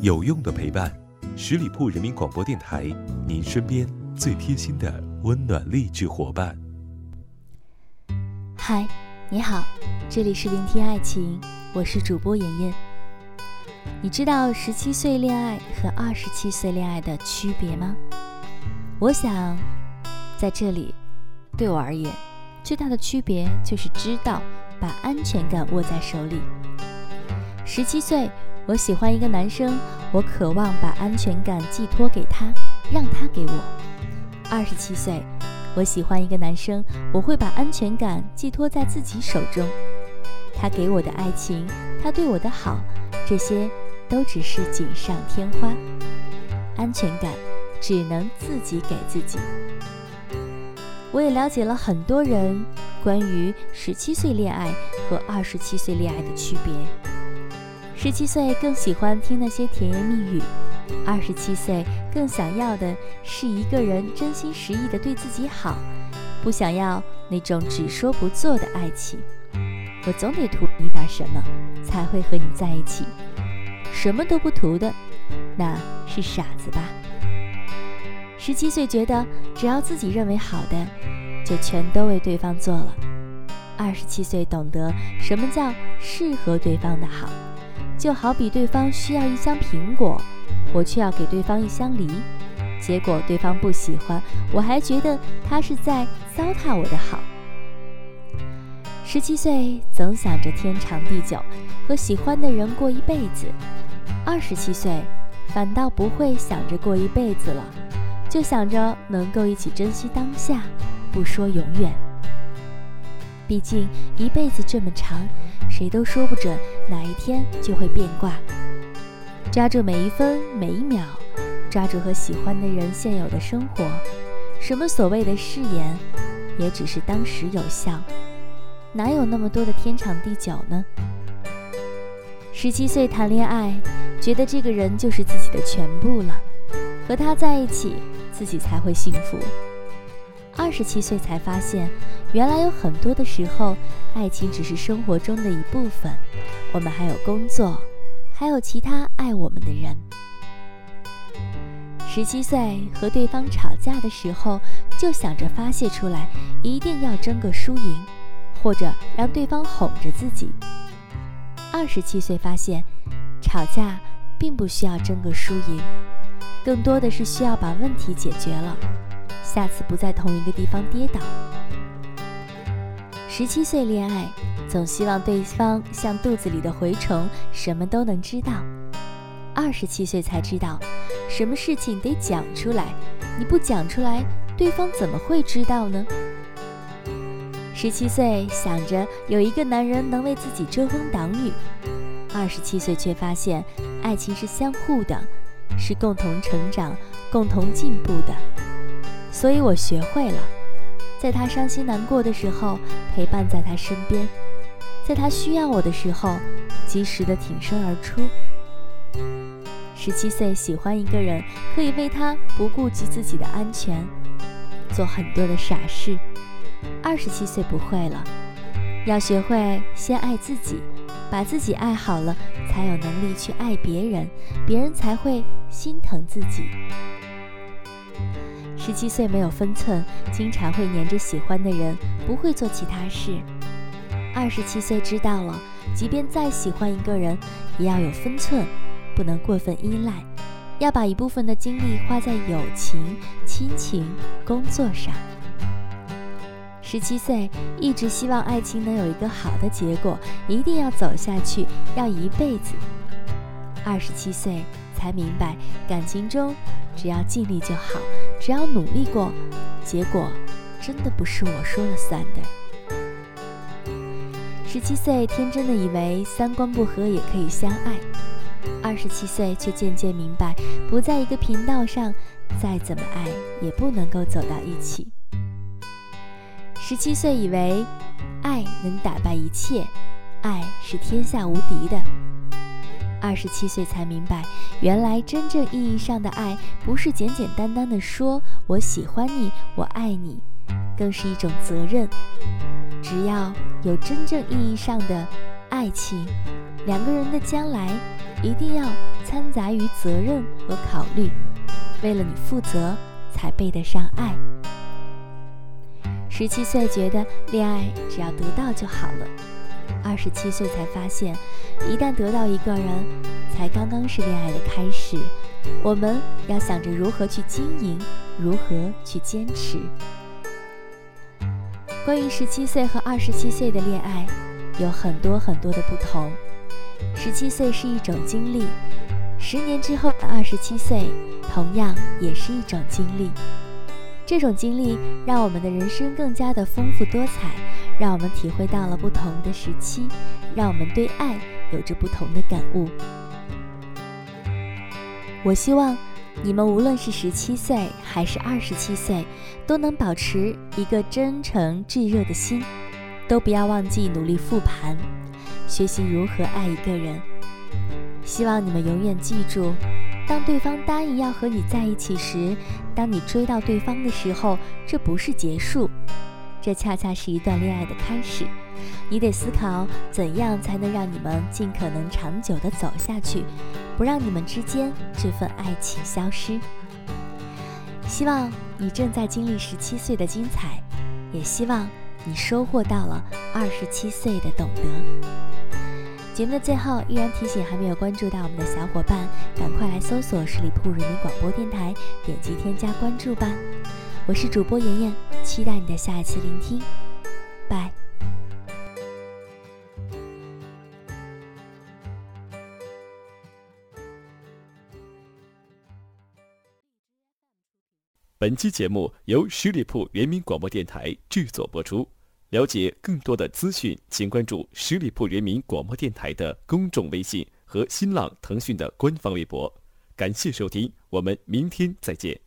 有用的陪伴，十里铺人民广播电台，您身边最贴心的温暖励志伙伴。嗨，你好，这里是聆听爱情，我是主播妍妍。你知道十七岁恋爱和二十七岁恋爱的区别吗？我想，在这里，对我而言，最大的区别就是知道把安全感握在手里。十七岁。我喜欢一个男生，我渴望把安全感寄托给他，让他给我。二十七岁，我喜欢一个男生，我会把安全感寄托在自己手中。他给我的爱情，他对我的好，这些都只是锦上添花。安全感只能自己给自己。我也了解了很多人关于十七岁恋爱和二十七岁恋爱的区别。十七岁更喜欢听那些甜言蜜语，二十七岁更想要的是一个人真心实意的对自己好，不想要那种只说不做的爱情。我总得图你点什么，才会和你在一起。什么都不图的，那是傻子吧？十七岁觉得只要自己认为好的，就全都为对方做了。二十七岁懂得什么叫适合对方的好。就好比对方需要一箱苹果，我却要给对方一箱梨，结果对方不喜欢，我还觉得他是在糟蹋我的好。十七岁总想着天长地久，和喜欢的人过一辈子；二十七岁反倒不会想着过一辈子了，就想着能够一起珍惜当下，不说永远。毕竟一辈子这么长。谁都说不准哪一天就会变卦，抓住每一分每一秒，抓住和喜欢的人现有的生活，什么所谓的誓言，也只是当时有效，哪有那么多的天长地久呢？十七岁谈恋爱，觉得这个人就是自己的全部了，和他在一起，自己才会幸福。二十七岁才发现，原来有很多的时候，爱情只是生活中的一部分。我们还有工作，还有其他爱我们的人。十七岁和对方吵架的时候，就想着发泄出来，一定要争个输赢，或者让对方哄着自己。二十七岁发现，吵架并不需要争个输赢，更多的是需要把问题解决了。下次不在同一个地方跌倒。十七岁恋爱，总希望对方像肚子里的蛔虫，什么都能知道。二十七岁才知道，什么事情得讲出来，你不讲出来，对方怎么会知道呢？十七岁想着有一个男人能为自己遮风挡雨，二十七岁却发现，爱情是相互的，是共同成长、共同进步的。所以我学会了，在他伤心难过的时候陪伴在他身边，在他需要我的时候及时的挺身而出。十七岁喜欢一个人，可以为他不顾及自己的安全，做很多的傻事。二十七岁不会了，要学会先爱自己，把自己爱好了，才有能力去爱别人，别人才会心疼自己。十七岁没有分寸，经常会黏着喜欢的人，不会做其他事。二十七岁知道了，即便再喜欢一个人，也要有分寸，不能过分依赖，要把一部分的精力花在友情、亲情、工作上。十七岁一直希望爱情能有一个好的结果，一定要走下去，要一辈子。二十七岁才明白，感情中。只要尽力就好，只要努力过，结果真的不是我说了算的。十七岁天真的以为三观不合也可以相爱，二十七岁却渐渐明白，不在一个频道上，再怎么爱也不能够走到一起。十七岁以为爱能打败一切，爱是天下无敌的。二十七岁才明白，原来真正意义上的爱不是简简单单的说“我喜欢你，我爱你”，更是一种责任。只要有真正意义上的爱情，两个人的将来一定要掺杂于责任和考虑，为了你负责才配得上爱。十七岁觉得恋爱只要得到就好了，二十七岁才发现，一旦得到一个人，才刚刚是恋爱的开始。我们要想着如何去经营，如何去坚持。关于十七岁和二十七岁的恋爱，有很多很多的不同。十七岁是一种经历，十年之后的二十七岁，同样也是一种经历。这种经历让我们的人生更加的丰富多彩，让我们体会到了不同的时期，让我们对爱有着不同的感悟。我希望你们无论是十七岁还是二十七岁，都能保持一个真诚炙热的心，都不要忘记努力复盘，学习如何爱一个人。希望你们永远记住。当对方答应要和你在一起时，当你追到对方的时候，这不是结束，这恰恰是一段恋爱的开始。你得思考怎样才能让你们尽可能长久地走下去，不让你们之间这份爱情消失。希望你正在经历十七岁的精彩，也希望你收获到了二十七岁的懂得。节目的最后，依然提醒还没有关注到我们的小伙伴，赶快来搜索十里铺人民广播电台，点击添加关注吧。我是主播妍妍，期待你的下一次聆听。拜。本期节目由十里铺人民广播电台制作播出。了解更多的资讯，请关注十里铺人民广播电台的公众微信和新浪、腾讯的官方微博。感谢收听，我们明天再见。